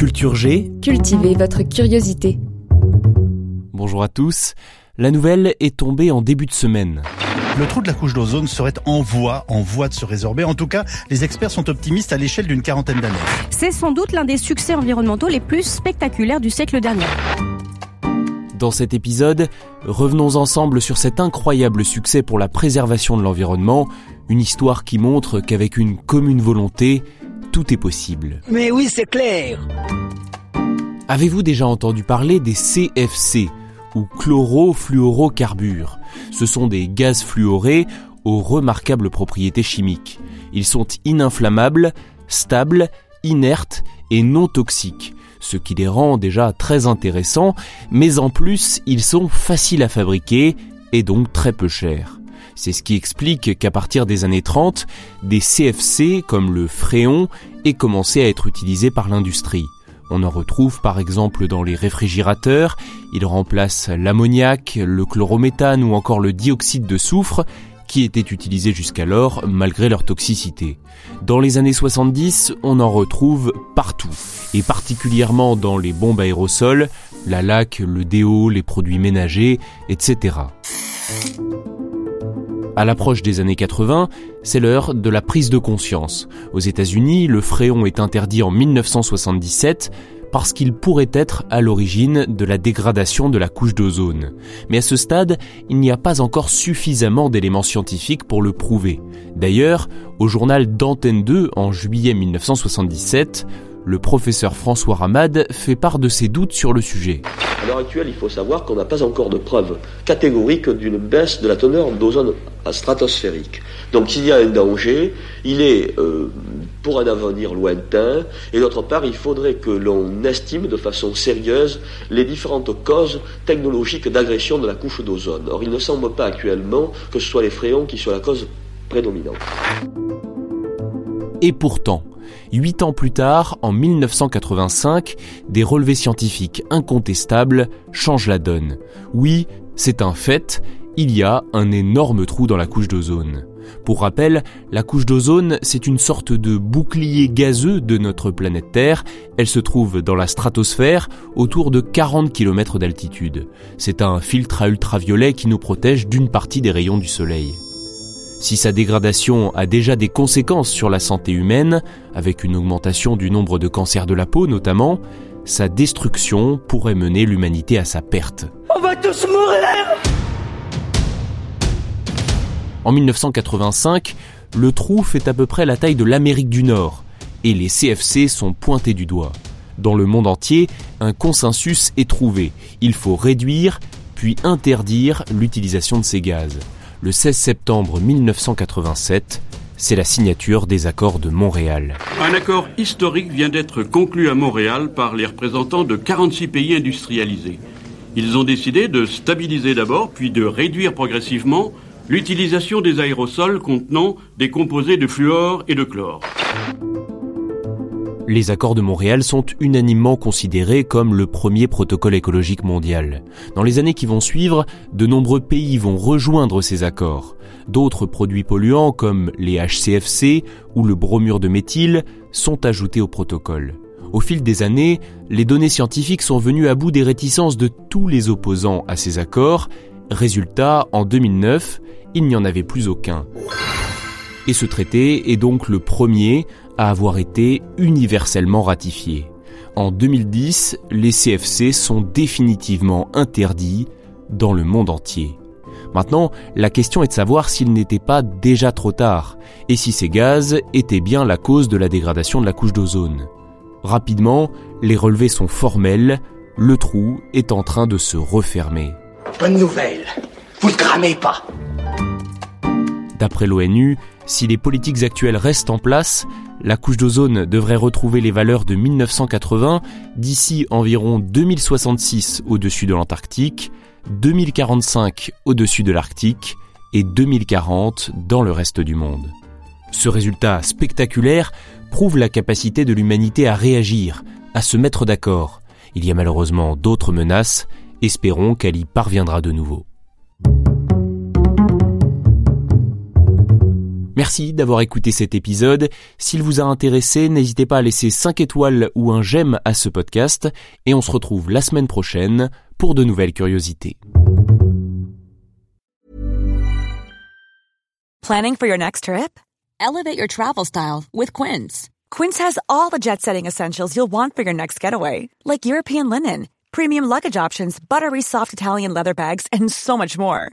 Culture G, Cultivez votre curiosité. bonjour à tous. La nouvelle est tombée en début de semaine. Le trou de la couche d'ozone serait en voie, en voie de se résorber. En tout cas, les experts sont optimistes à l'échelle d'une quarantaine d'années. C'est sans doute l'un des succès environnementaux les plus spectaculaires du siècle dernier. Dans cet épisode, revenons ensemble sur cet incroyable succès pour la préservation de l'environnement, une histoire qui montre qu'avec une commune volonté, tout est possible. Mais oui, c'est clair. Avez-vous déjà entendu parler des CFC ou chlorofluorocarbures? Ce sont des gaz fluorés aux remarquables propriétés chimiques. Ils sont ininflammables, stables, inertes et non toxiques, ce qui les rend déjà très intéressants, mais en plus ils sont faciles à fabriquer et donc très peu chers. C'est ce qui explique qu'à partir des années 30, des CFC comme le fréon aient commencé à être utilisés par l'industrie. On en retrouve par exemple dans les réfrigérateurs, ils remplacent l'ammoniac, le chlorométhane ou encore le dioxyde de soufre qui étaient utilisés jusqu'alors malgré leur toxicité. Dans les années 70, on en retrouve partout, et particulièrement dans les bombes aérosols, la laque, le déo, les produits ménagers, etc. À l'approche des années 80, c'est l'heure de la prise de conscience. Aux États-Unis, le fréon est interdit en 1977 parce qu'il pourrait être à l'origine de la dégradation de la couche d'ozone. Mais à ce stade, il n'y a pas encore suffisamment d'éléments scientifiques pour le prouver. D'ailleurs, au journal d'Antenne 2 en juillet 1977, le professeur François Ramad fait part de ses doutes sur le sujet. À l'heure actuelle, il faut savoir qu'on n'a pas encore de preuves catégoriques d'une baisse de la teneur d'ozone stratosphérique. Donc s'il y a un danger, il est euh, pour un avenir lointain, et d'autre part, il faudrait que l'on estime de façon sérieuse les différentes causes technologiques d'agression de la couche d'ozone. Or, il ne semble pas actuellement que ce soit les fréons qui soient la cause prédominante. Et pourtant, huit ans plus tard, en 1985, des relevés scientifiques incontestables changent la donne. Oui, c'est un fait, il y a un énorme trou dans la couche d'ozone. Pour rappel, la couche d'ozone, c'est une sorte de bouclier gazeux de notre planète Terre. Elle se trouve dans la stratosphère, autour de 40 km d'altitude. C'est un filtre à ultraviolet qui nous protège d'une partie des rayons du Soleil. Si sa dégradation a déjà des conséquences sur la santé humaine, avec une augmentation du nombre de cancers de la peau notamment, sa destruction pourrait mener l'humanité à sa perte. On va tous mourir En 1985, le trou fait à peu près la taille de l'Amérique du Nord, et les CFC sont pointés du doigt. Dans le monde entier, un consensus est trouvé. Il faut réduire, puis interdire l'utilisation de ces gaz. Le 16 septembre 1987, c'est la signature des accords de Montréal. Un accord historique vient d'être conclu à Montréal par les représentants de 46 pays industrialisés. Ils ont décidé de stabiliser d'abord, puis de réduire progressivement l'utilisation des aérosols contenant des composés de fluor et de chlore. Les accords de Montréal sont unanimement considérés comme le premier protocole écologique mondial. Dans les années qui vont suivre, de nombreux pays vont rejoindre ces accords. D'autres produits polluants comme les HCFC ou le bromure de méthyle sont ajoutés au protocole. Au fil des années, les données scientifiques sont venues à bout des réticences de tous les opposants à ces accords. Résultat, en 2009, il n'y en avait plus aucun. Et ce traité est donc le premier à avoir été universellement ratifié. En 2010, les CFC sont définitivement interdits dans le monde entier. Maintenant, la question est de savoir s'il n'était pas déjà trop tard, et si ces gaz étaient bien la cause de la dégradation de la couche d'ozone. Rapidement, les relevés sont formels, le trou est en train de se refermer. Bonne nouvelle. Vous ne cramez pas. D'après l'ONU, si les politiques actuelles restent en place, la couche d'ozone devrait retrouver les valeurs de 1980 d'ici environ 2066 au-dessus de l'Antarctique, 2045 au-dessus de l'Arctique et 2040 dans le reste du monde. Ce résultat spectaculaire prouve la capacité de l'humanité à réagir, à se mettre d'accord. Il y a malheureusement d'autres menaces, espérons qu'elle y parviendra de nouveau. Merci d'avoir écouté cet épisode. S'il vous a intéressé, n'hésitez pas à laisser 5 étoiles ou un j'aime à ce podcast et on se retrouve la semaine prochaine pour de nouvelles curiosités. Planning for your next trip? Elevate your travel style with Quince. Quince has all the jet-setting essentials you'll want for your next getaway, like European linen, premium luggage options, buttery soft Italian leather bags, and so much more.